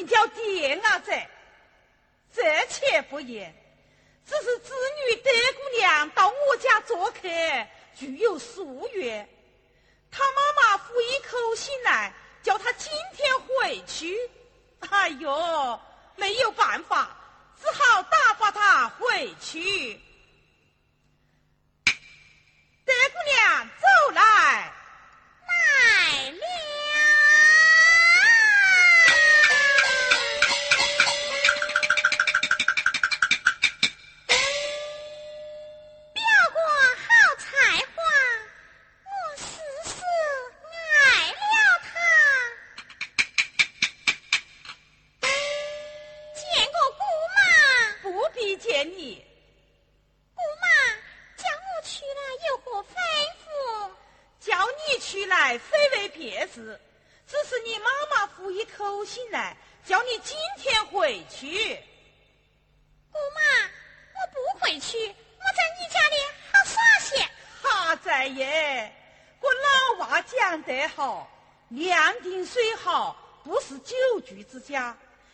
你，叫爹伢子。这且不言，只是子女德姑娘到我家做客，具有数月。他妈妈复一口信来，叫他今天回去。哎呦，没有办法，只好打发他回去。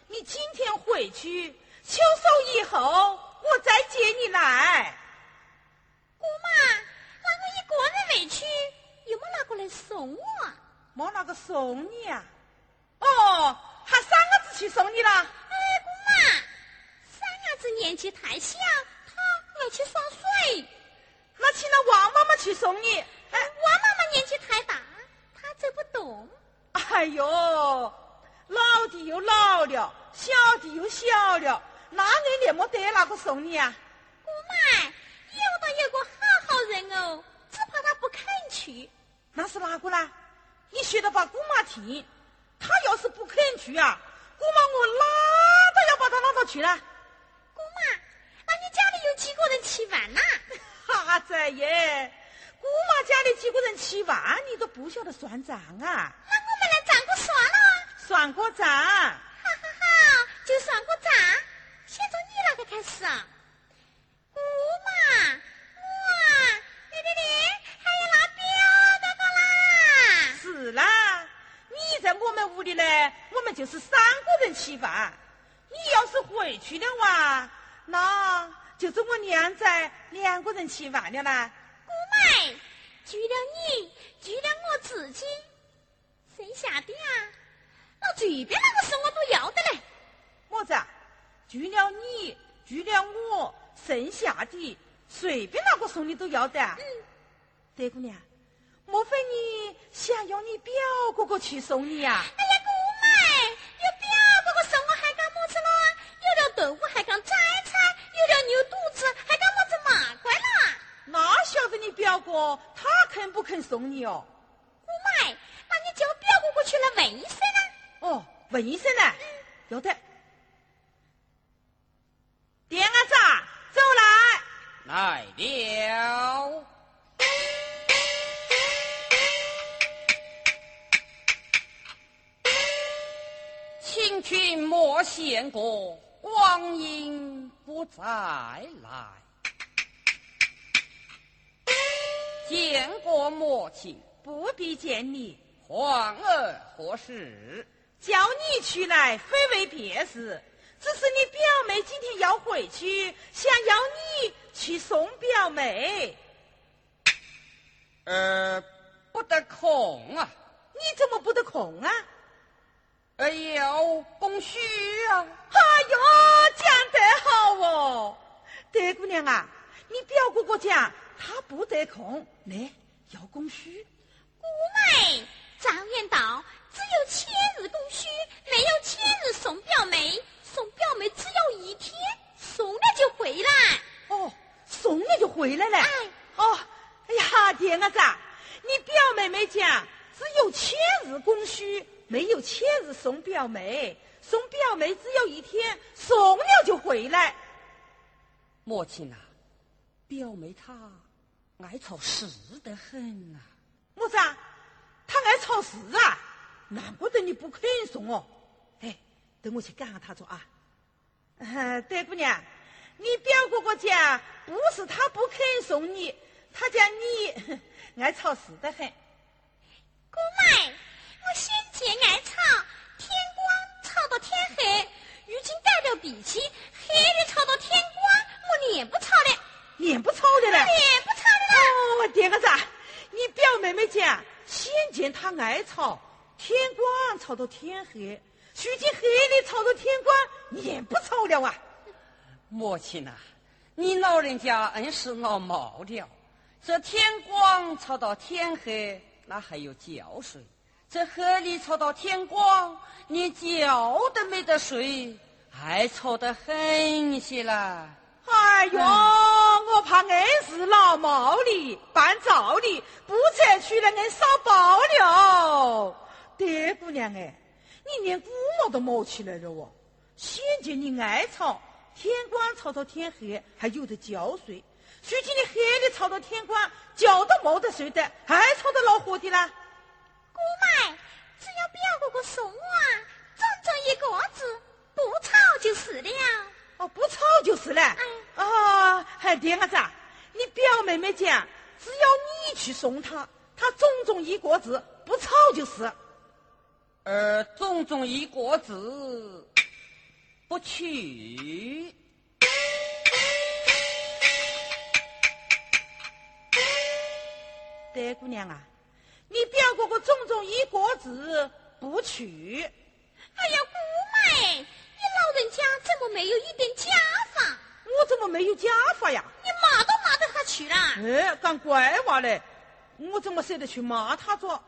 你今天回去，秋收以后我再接你来。姑妈，那我一个人回去，有没哪个来送我？没哪个送你啊？哦，他三伢子去送你了。哎，姑妈，三伢子年纪太小，他要去耍水。那请那王妈妈去送你。呦！老的又老了，小的又小了，那你连没得哪个送你啊？姑妈，有的有个好好人哦，只怕他不肯去。那是哪个呢？你学得把姑妈听，他要是不肯去啊，姑妈我哪都要把他拉到去了。姑妈，那你家里有几个人吃饭呐？哈子耶，姑妈家里几个人吃饭，你都不晓得算账啊？算了。算个账，好好好，就算过账。先从你那个开始啊，姑妈，我，你的你，还有那表哥哥啦。是啦，你在我们屋里呢，我们就是三个人吃饭。你要是回去的话，那就是我娘在两个人吃饭了啦。姑妹，除了你，除了我自己，剩下的啊。那随便哪个事我都要得嘞，么子？除了你，除了我，剩下的随便哪个送你都要得。嗯，德姑娘，莫非你想要你表哥哥去送你呀？哎呀，姑妈，有表哥哥送我还干么子咯？有了豆腐还干摘菜，有了牛肚子还干么子麻瓜啦？那晓得你表哥他肯不肯送你哦？姑妈，那你叫表哥哥去了问一声呢？哦，问一声呢，要得。点伢子，走来，来了。请君莫嫌过，光阴不再来。见过母亲，不必见你。皇儿何事？叫你去来，非为别事，只是你表妹今天要回去，想要你去送表妹。呃，不得空啊！你怎么不得空啊？哎呦，供需啊！哎呦，讲得好哦，德姑娘啊，你表哥哥讲他不得空，来要公需。姑妹，常言道。只有千日供需，没有千日送表妹。送表妹只要一天，送了就回来。哦，送了就回来了。哎，哦，哎呀，爹伢子，你表妹妹讲，只有千日供需，没有千日送表妹。送表妹只有一天，送了就回来。母亲啊，表妹她爱吵事得很啊！么子啊？她爱吵事啊？难不得你不肯送哦？哎，等我去赶下他做啊！德姑娘，你表哥哥讲，不是他不肯送你，他讲你爱吵事得很。姑妈，我先前爱吵，天光吵到天黑，如今改了脾气，黑的吵到天光，我脸不吵了，脸不吵的了，脸不吵的了。哦，点个赞！你表妹妹讲，先前他爱吵，天光吵到天黑。如今黑的吵到天光，也不吵了啊！母亲呐，你老人家硬是闹毛了。这天光吵到天黑，那还有觉睡；这黑里吵到天光，连觉都没得睡，还吵得很些啦。哎呦，我怕硬是闹毛的，办照的，不采取了硬少报了。德姑娘哎。你连骨毛都毛起来了哦！先见你爱吵，天光吵到天黑，还有的觉睡；如今你黑的吵到天光，觉都没得睡的，还吵得恼火的啦！姑妈，只要表哥哥送我，整整一个字，不吵就是了。哦，不吵就是了。啊，还这样子啊？你表妹妹讲，只要你去送她，她总总一个字，不吵就是。而种种一国子不去，德姑娘啊，你表哥哥种种一国子不娶。哎呀，姑妈，你老人家怎么没有一点家法？我怎么没有家法呀？你骂都骂得他去了。哎，干乖话嘞！我怎么舍得去骂他做？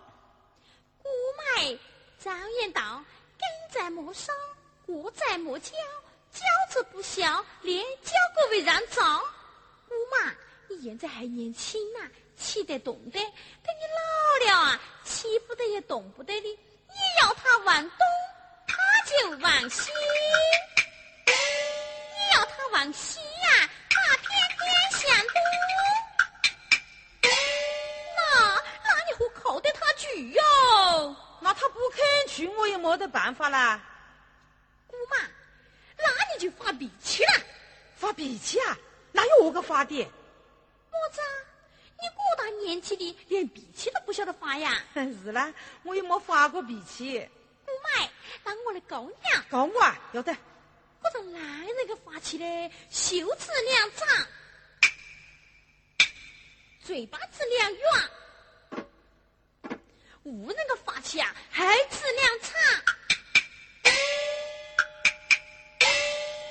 姑妈。常言道：“根在莫伤，果在莫教。教子不孝，连教过为让糟。”姑妈，你现在还年轻呐，气得动的。等你老了啊，气不得也动不得的。你要他往东，他就往西；你要他往西那他不肯去，我也没得办法啦。姑妈，那你就发脾气啦。发脾气啊？哪有我个发的？么子？你多大年纪的，连脾气都不晓得发呀？是啦，我也没发过脾气。姑妈，那我来告你啊！告我啊？要得。我这男人个发起嘞，袖子两长，嘴巴子两圆。无人个发起啊，孩子两长，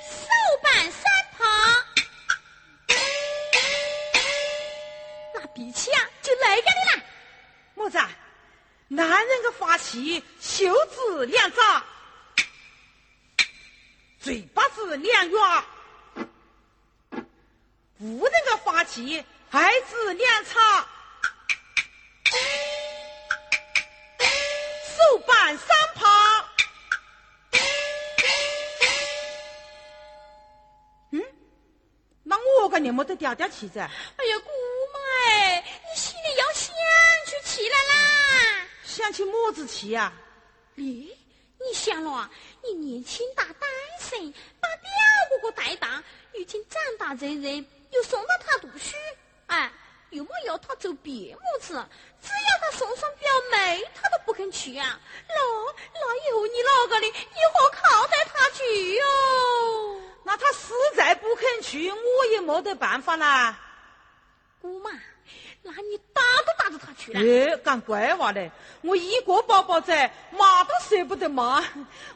手板三旁，那脾气啊就来个的啦。么子？男人的发起，袖子两长，嘴巴子两圆，无人个发起，孩子两差。板三旁，嗯，那我跟你没得嗲嗲气子。哎呀，姑妈，你心里要想出气来啦？想起么子气呀？咦，你想了，你年轻大单身，把表哥哥带大，如今长大成人，又送到他读书，哎。又没要他走别么子，只要他送上表妹，他都不肯去啊。那那以后你哪个的，你何靠得他去哟？那他实在不肯去，我也没得办法啦。姑妈，那你打都打着他去了。哎，干乖娃嘞！我一个宝宝仔，骂都舍不得骂，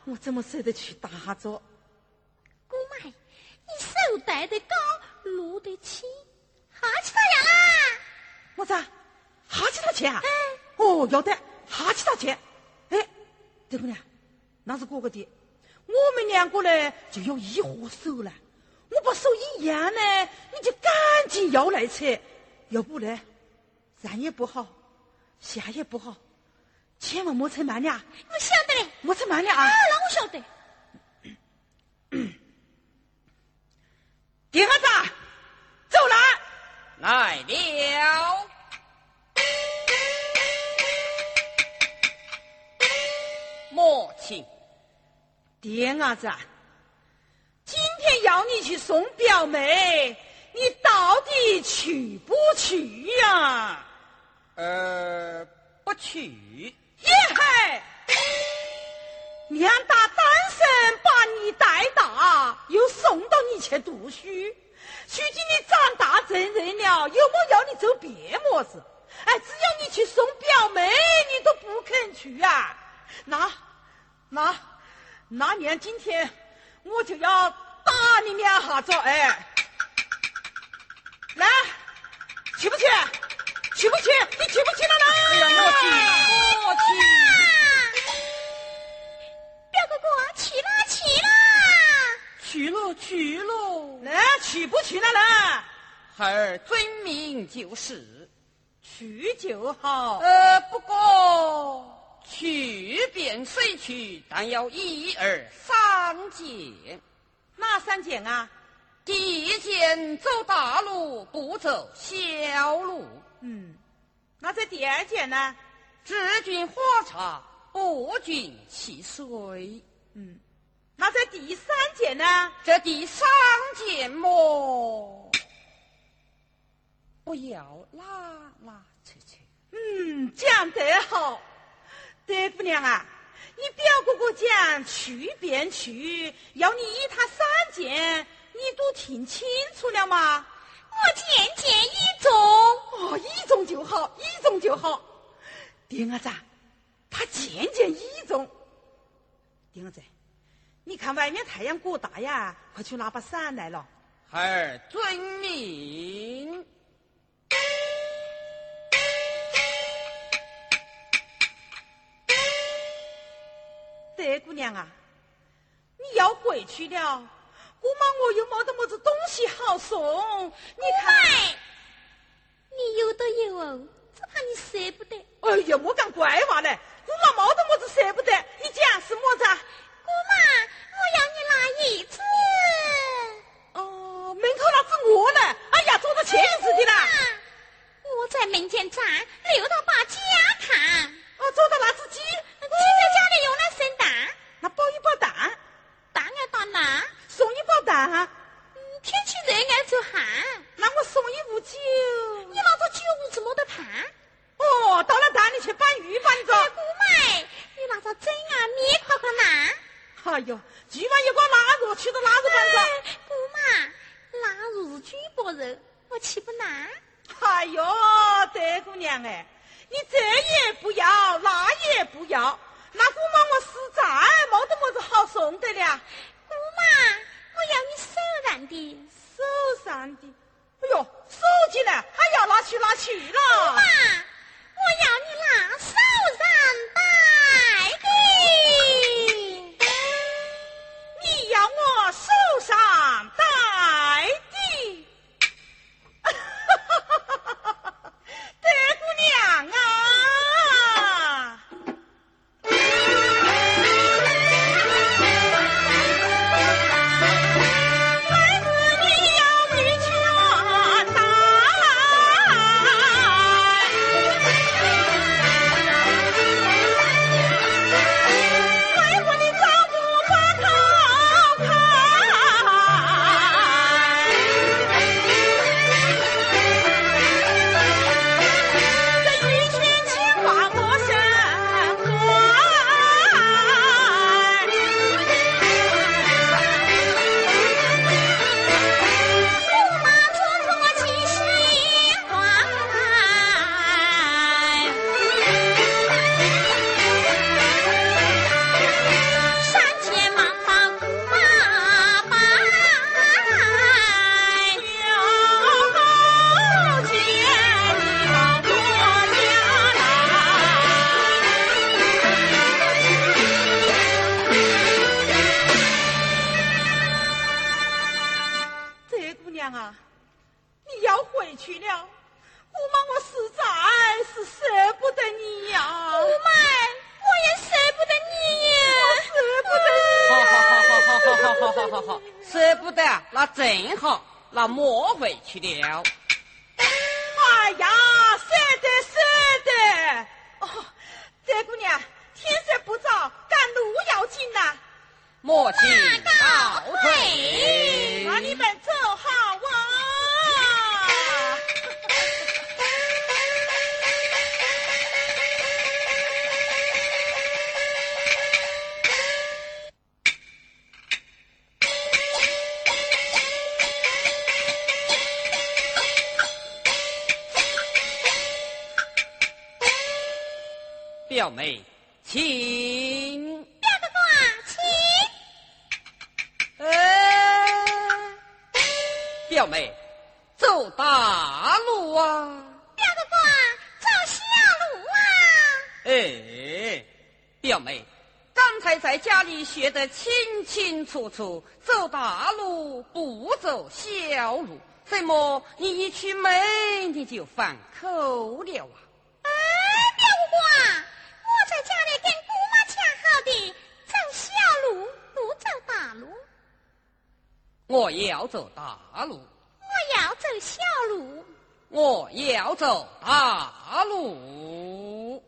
我怎么舍得去打着？姑妈，你手戴得高，落得轻。哈起他呀啦！么子？哈起他去啊？哦，要得，哈起他去。哎，这姑娘，那是哥哥的。我们两个呢，就有一伙手了。我把手一扬呢，你就赶紧要来扯。要不呢，上也不好，下也不好，千万莫扯慢了。我晓得嘞，莫扯慢了啊。那我晓得。弟孩子！来了。母亲，爹儿子，今天要你去送表妹，你到底去不去呀？呃，不去。耶嘿！娘大单身把你带大，又送到你去读书，如今你长大成人了，又没要你做别么子？哎，只要你去送表妹，你都不肯去啊！那，那，那娘今天我就要打你两下子，哎，来，去不去？去不去？你去不去了呢？哎呀，我去，我去。去了去了。那去不去了呢？孩儿遵命就是。去就好。呃，不过去便虽去，但要一二三件。哪三件啊？第一件走大路，不走小路。嗯，那这第二件呢？只菌花茶，不菌汽水。嗯，那这第三件呢？这第三件么？不要拉拉扯扯。嗯，讲得好，德姑娘啊，你表哥哥讲去便去，要你依他三件，你都听清楚了吗？我件件依中，哦，依中就好，依中就好。丁儿子，他件件依中。丁儿子，你看外面太阳过大呀，快去拿把伞来了。孩儿遵命。德姑娘啊，你要回去了。姑妈，我又没得么子东西好送。你看，你有都有哦，只怕你舍不得。哎呀，我讲怪话嘞！姑妈没得么子舍不得，你讲是么子？姑妈，娘啊，你要回去了，五妈我实在是舍不得你呀、啊。妈，我也舍不得你呀、舍不得。好、好好好好好好好好好，舍不得，那正好，那莫回去了。哎呀，舍得舍得。哦，这姑娘，天色不早，赶路要紧呐。莫急，倒退。那你们。走好啊，表妹亲。表妹，走大路啊！表哥哥，走小路啊！哎，表妹，刚才在家里学得清清楚楚，走大路不走小路。怎么你一出门你就反口了啊？哎，表哥哥，我在家里跟姑妈讲好的，走小路不走大路。我要走大路。走小路。我要走大路。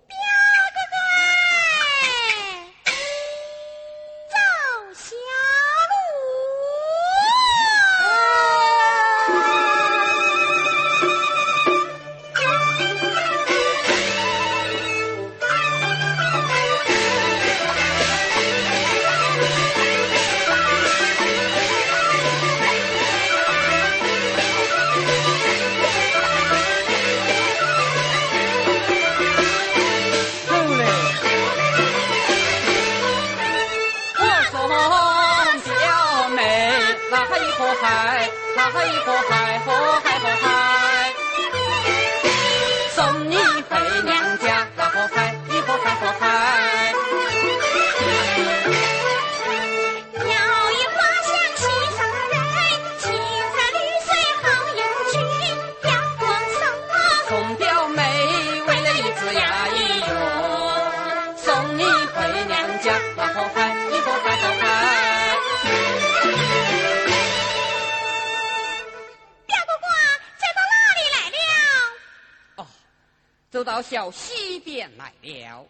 到西边来了。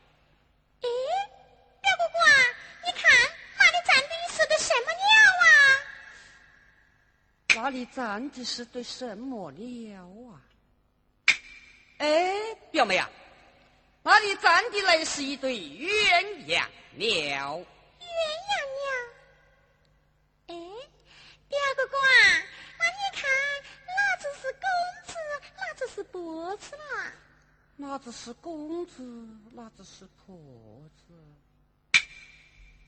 咦，表哥哥，你看那里站的是对什么鸟啊？那里站的是对什么鸟啊？哎，表妹啊，那里站的来是一对鸳鸯鸟。鸳鸯鸟。哎，表哥哥啊，那你看哪只是公子，哪只是婆子啦？哪只是公子，哪只是婆子？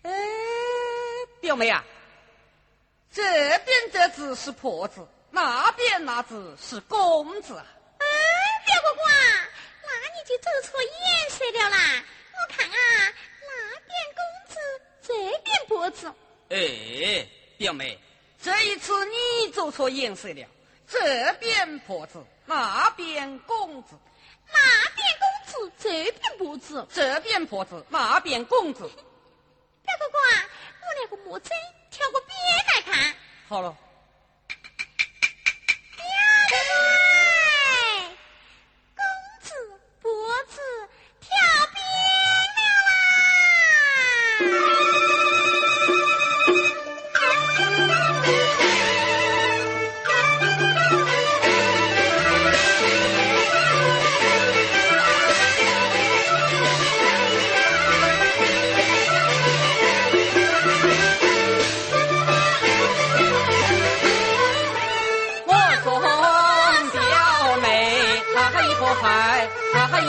哎，表妹啊，这边这只是婆子，那边那只是公子啊！哎，表哥哥啊，那你就走错颜色了啦！我看啊，那边公子，这边婆子。哎，表妹，这一次你走错颜色了，这边婆子，那边公子。那边公子，这边婆子，这边婆子，那边公子。表哥哥啊，我那个木子挑个边来看。好了。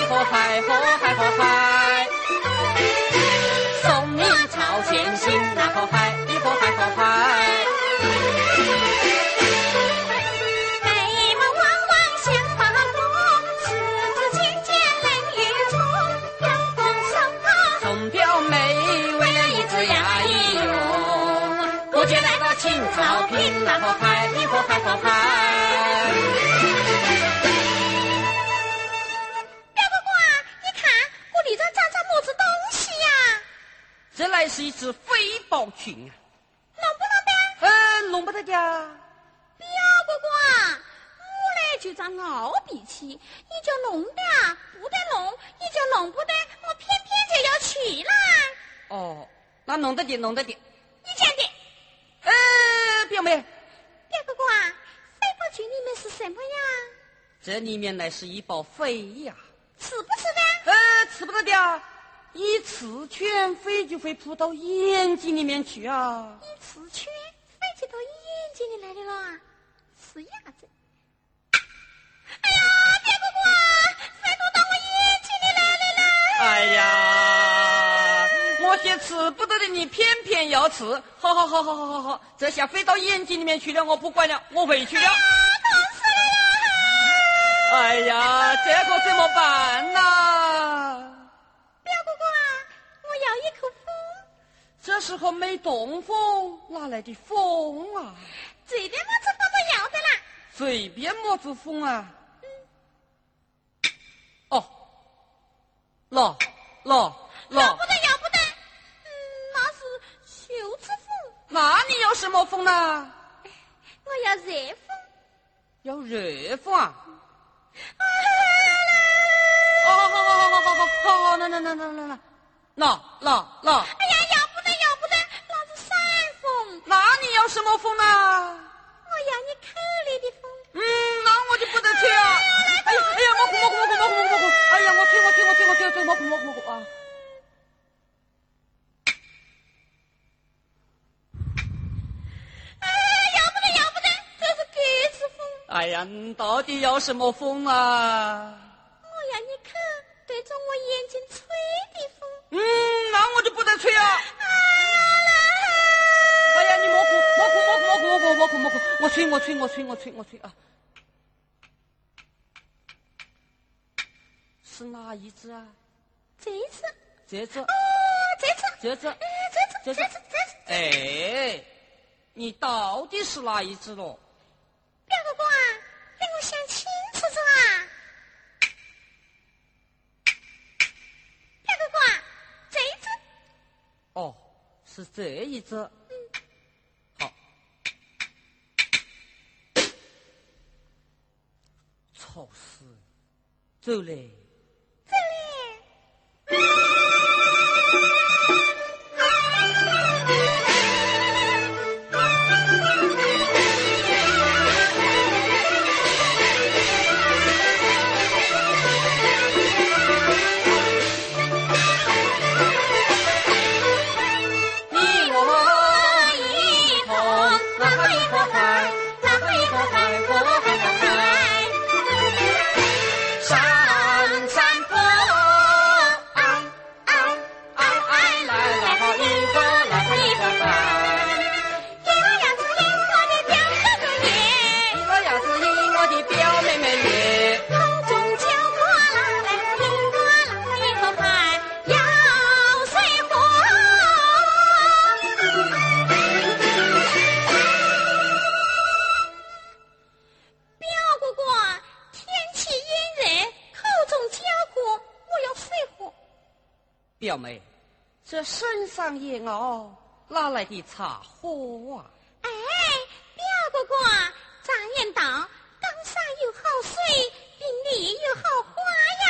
嗨嗨嗨嗨送你朝前行哪怕嗨一头嗨嗨嗨眉毛弯弯像把尖尖表妹我要一只鸭咦哟不觉来到青草坪哪怕嗨一嗨嗨嗨是一只飞豹群啊，弄不弄得？嗯，弄不得的。表哥哥，我嘞就长傲脾气，你就弄得啊，不得弄，你就弄不得，我偏偏就要去啦。哦，那弄得的，弄得的。你讲的。呃，表妹。表哥哥啊，飞豹群里面是什么呀？这里面乃是一包飞呀。吃不吃的？呃，吃不得的啊。一次圈飞就会扑到眼睛里面去啊！一次圈飞就到眼睛里来的了，是鸭子。哎呀，表哥哥，飞都到我眼睛里来了啦！哎呀！我吃不得的你偏偏要吃，好好好好好好好，这下飞到眼睛里面去了，我不管了，我回去了。痛死了！哎呀，这可怎么办呐？表这时候没东风，哪来的风啊？随便么子风都要得啦。随便么子风啊？哦，老老老，要不得，要不得。嗯，那是袖子风。那你要什么风呢？我要热风。要热风啊？啊好，好好好好好好好好好，那那那那那那，那那那，什么风呢？我要你口里的风。嗯，那我就不得吹啊！哎呀哎呀，我哭我哭我哭我哭我哭！哎呀，我吹我吹我吹我吹我吹我哭我哭我哭啊！哎呀，你到底要什么风啊？我要你看对着我眼睛吹的风。嗯，那我就不得吹啊！我我我我我吹我吹我吹我吹我吹啊。是哪一只啊？这只这只哦，这只这只，哎，这只这只这只，哎，你到底是哪一只咯？表哥哥啊，给我想清楚。表哥哥啊，这只哦，是这一只。是，走嘞，走嘞。哪来的茶花啊？哎，表哥哥，咱言道，冈山有好水，并里有好花呀。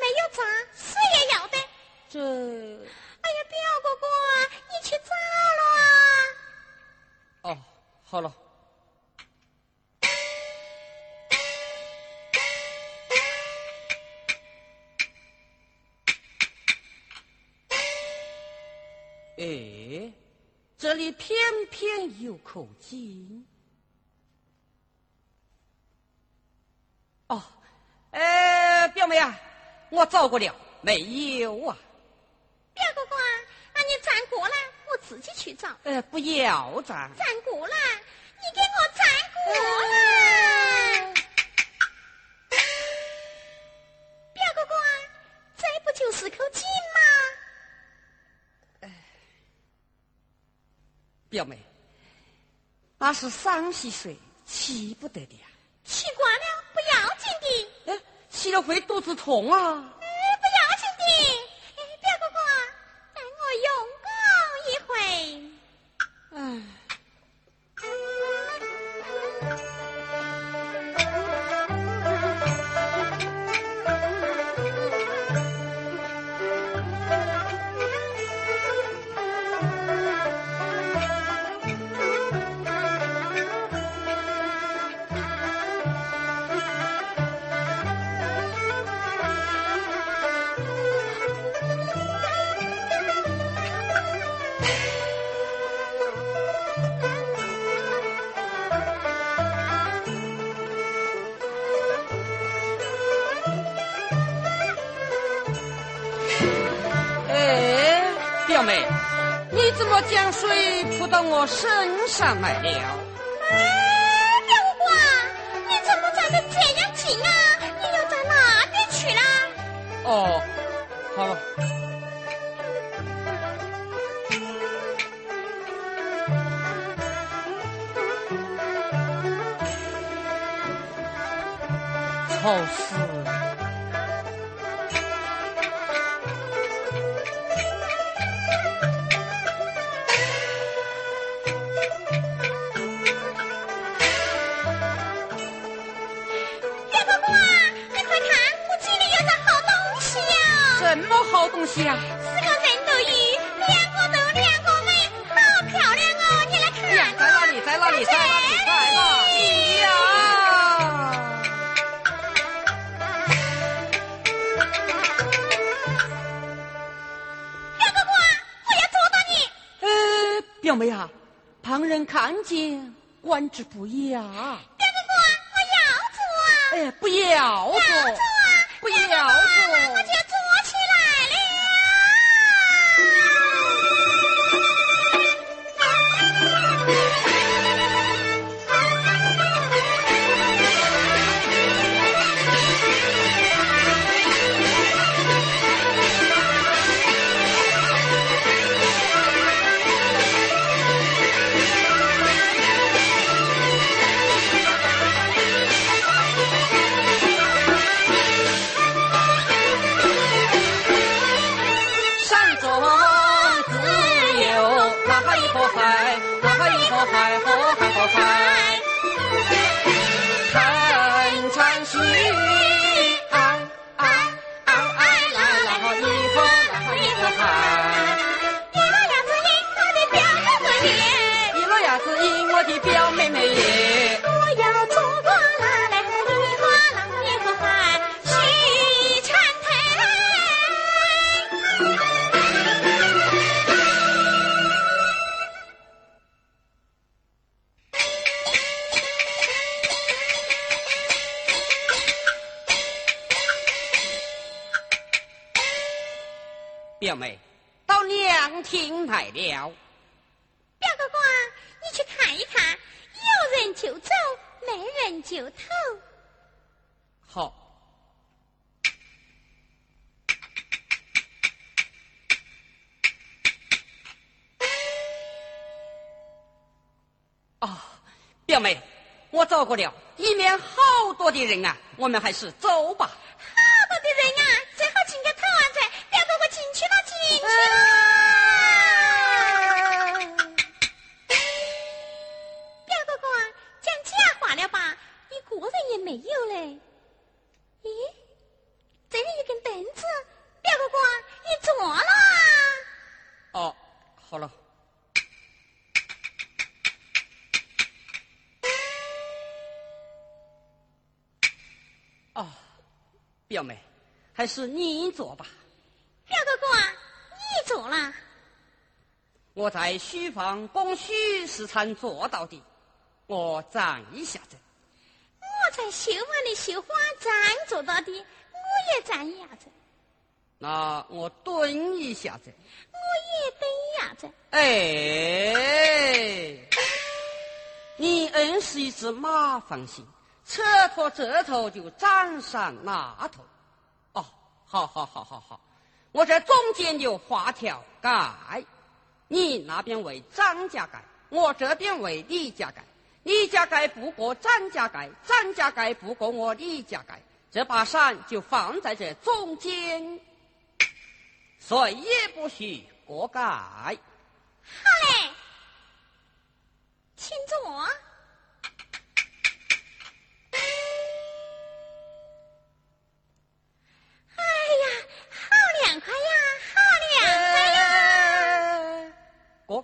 没有茶，水也要得。这哎呀，表哥哥，你去找了啊！哦，好了。这里偏偏有口井。哦，呃，表妹啊，我找过了，没有啊。表哥哥，那你站过来，我自己去找。呃，不要站。站过来，表妹，那是三溪水，起不得的呀。习惯了，不要紧的。哎，气了会肚子痛啊。水扑到我身上来了？东西啊！是个人头鱼，两个头，两个尾，好漂亮哦！你来看。在哪里？在哪里？在哪里？在哪里呀？表哥哥，我要捉到你！呃，表妹啊，旁人看见观之不雅。表哥哥，我要捉啊！哎，不要捉！要捉啊！不要捉！我就捉。表错过了，里面好多的人啊，我们还是走吧。表妹，还是你做吧。表哥哥，你坐了。我在书房供许世昌做到的，我站一下子。我在绣房里绣花簪做到的，我也站一下子。那我蹲一下子。我也蹲一下子。哎，你硬是一只马放心。扯脱这头就斩上那头，哦，好好好好好，我这中间就画条盖，你那边为张家盖，我这边为李家盖，李家盖不过张家盖，张家盖不过我李家盖，这把伞就放在这中间，谁也不许过盖。好嘞，请坐。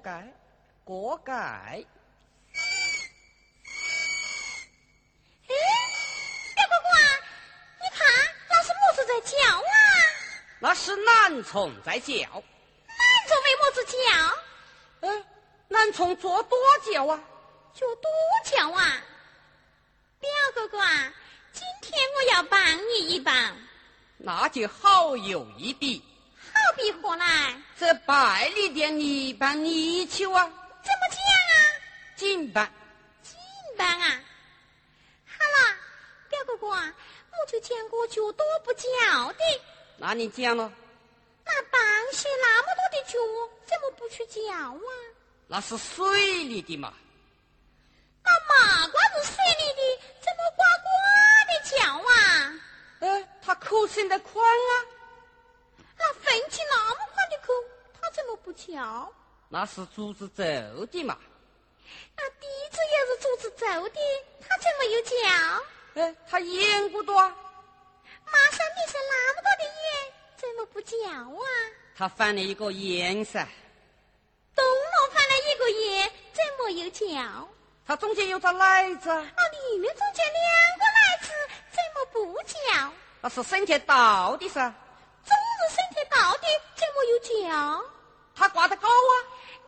盖，锅盖。哎，表哥哥，你看那是么子在叫啊？那是南虫在叫。南虫为么子叫？嗯，南虫做多叫啊？做多叫啊？表哥哥啊，今天我要帮你一帮。那就好有一比。好好比何来？这百里店里办泥鳅啊，怎么讲啊？进办。进办啊！好了，表哥哥啊，我就见过脚多不叫的。那你讲了，那螃蟹那么多的脚，怎么不去叫啊？那是水里的嘛。那麻瓜子水里的，怎么呱呱的叫啊？呃，它口伸得宽啊，那粪气那么快的口，它怎么不叫？那是竹子走的嘛。那笛子也是竹子奏的，它怎么又叫？哎，它眼骨多啊，马上你是那么多的眼，怎么不叫啊？它翻了一个眼噻，东龙翻了一个眼，怎么又叫？它中间有个奶子啊，那里面中间两个奶子，怎么不叫？那是身体到的噻，总是身体到的，怎么又叫？它挂得高啊，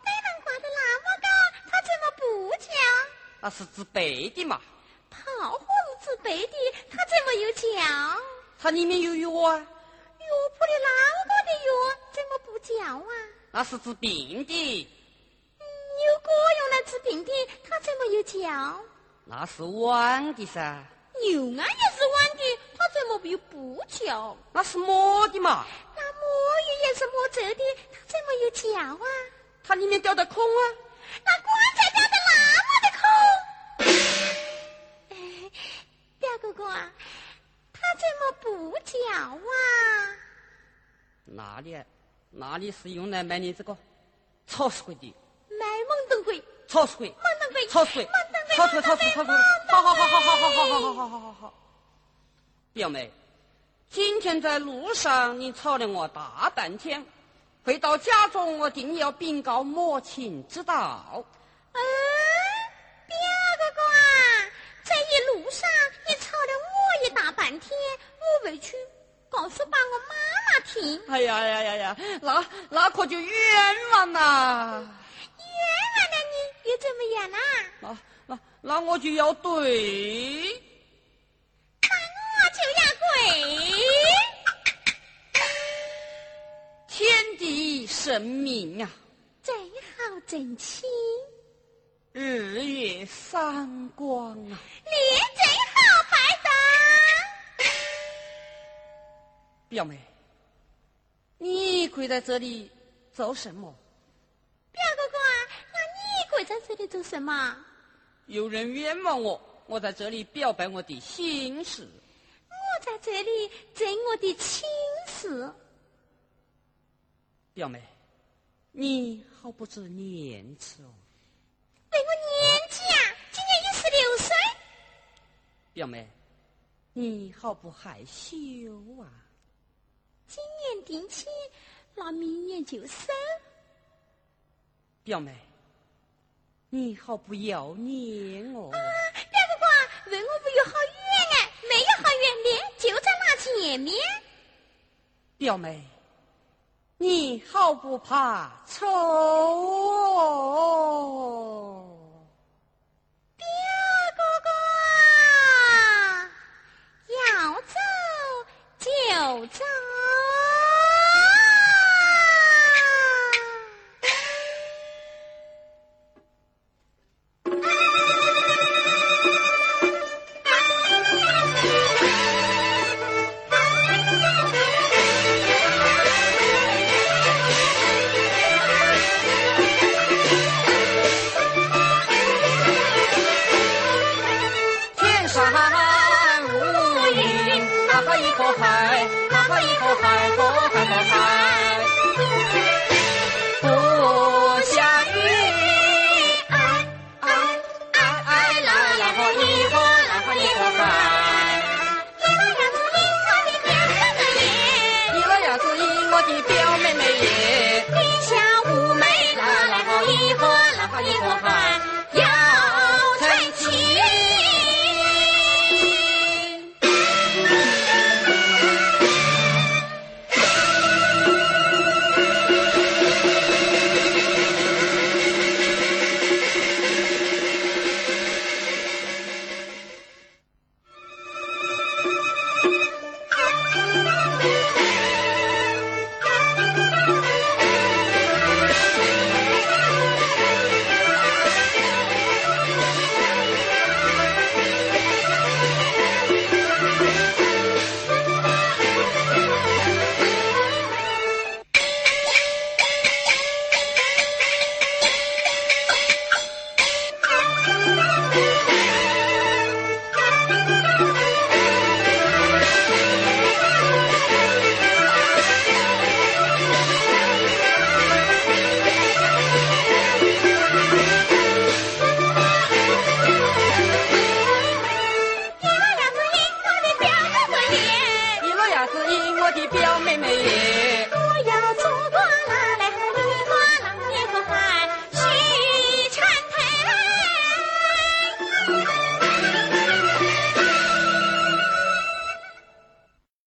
该能挂得那么高，它怎么不叫？那是治背的嘛。炮火是治背的，它怎么有叫？它里面有药啊，药铺里那么多的药，怎么不叫啊？那是治病的，有果用来治病的，它怎么又叫？那是碗的噻，牛鞍也是弯的，它怎么又不叫？那是磨的嘛。那墨鱼也是磨皱的，它怎么有叫啊？它里面掉的空啊，那棺材掉的那么的空。哎，表哥哥啊，它怎么不叫啊？哪里哪里是用来卖你这个？草食鬼的，卖蒙灯鬼，草食鬼，蒙灯鬼，草食鬼蒙灯，鬼，草食鬼，草食鬼，草食鬼，好好好好好好好好好好好好好。表妹，今天在路上你吵了我大半天，回到家中我定要禀告母亲知道。嗯，表哥哥啊，这一路上你吵了我一大半天，我回去告诉把我妈妈听。哎呀呀呀呀，那那可就冤枉呐！冤枉了你又怎么样啦？那那那我就要对。那我就要跪。天地神明啊，真好真亲，日月三光啊！你真好摆档。表妹，你跪在这里做什么？表哥哥啊，那你跪在这里做什么？有人冤枉我，我在这里表白我的心事。这里争我的亲事。表妹，你好不知廉耻哦。问我年纪啊，今年一十六岁。表妹，你好不害羞啊。今年定亲，那明年就生。表妹，你好不要脸哦。啊表哥问我不有好就在那前面。表妹，你好不怕丑